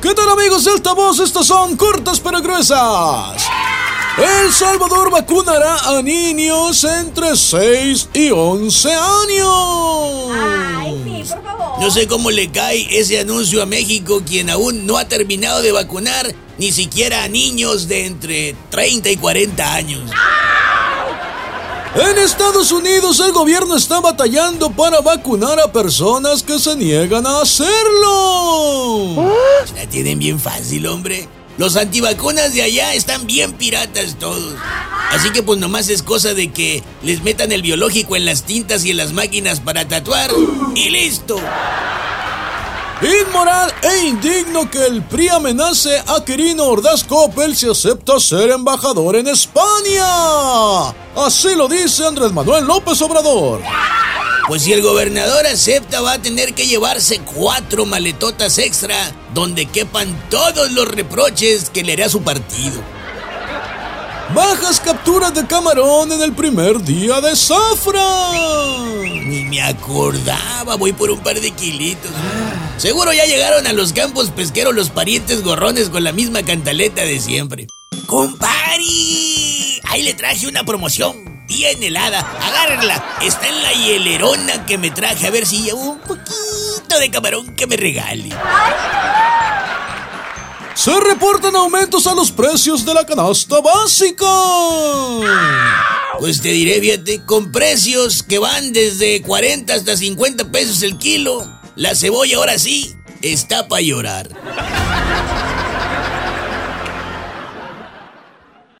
¿Qué tal amigos de Altavoz? Estas son cortas pero gruesas. El Salvador vacunará a niños entre 6 y 11 años. Ay, sí, por favor. No sé cómo le cae ese anuncio a México, quien aún no ha terminado de vacunar ni siquiera a niños de entre 30 y 40 años. En Estados Unidos el gobierno está batallando para vacunar a personas que se niegan a hacerlo. La tienen bien fácil, hombre. Los antivacunas de allá están bien piratas todos. Así que pues nomás es cosa de que les metan el biológico en las tintas y en las máquinas para tatuar y listo. Inmoral e indigno que el PRI amenace a Quirino Ordaz Coppel si acepta ser embajador en España. Así lo dice Andrés Manuel López Obrador. Pues si el gobernador acepta va a tener que llevarse cuatro maletotas extra donde quepan todos los reproches que le hará su partido. Bajas capturas de camarón en el primer día de zafra. Ni me acordaba, voy por un par de kilitos. Seguro ya llegaron a los campos pesqueros los parientes gorrones con la misma cantaleta de siempre. ¡Compari! Ahí le traje una promoción bien helada. Agárrala. Está en la hielerona que me traje a ver si llevo un poquito de camarón que me regale. Se reportan aumentos a los precios de la canasta básica. Pues te diré, fíjate, con precios que van desde 40 hasta 50 pesos el kilo, la cebolla ahora sí está para llorar.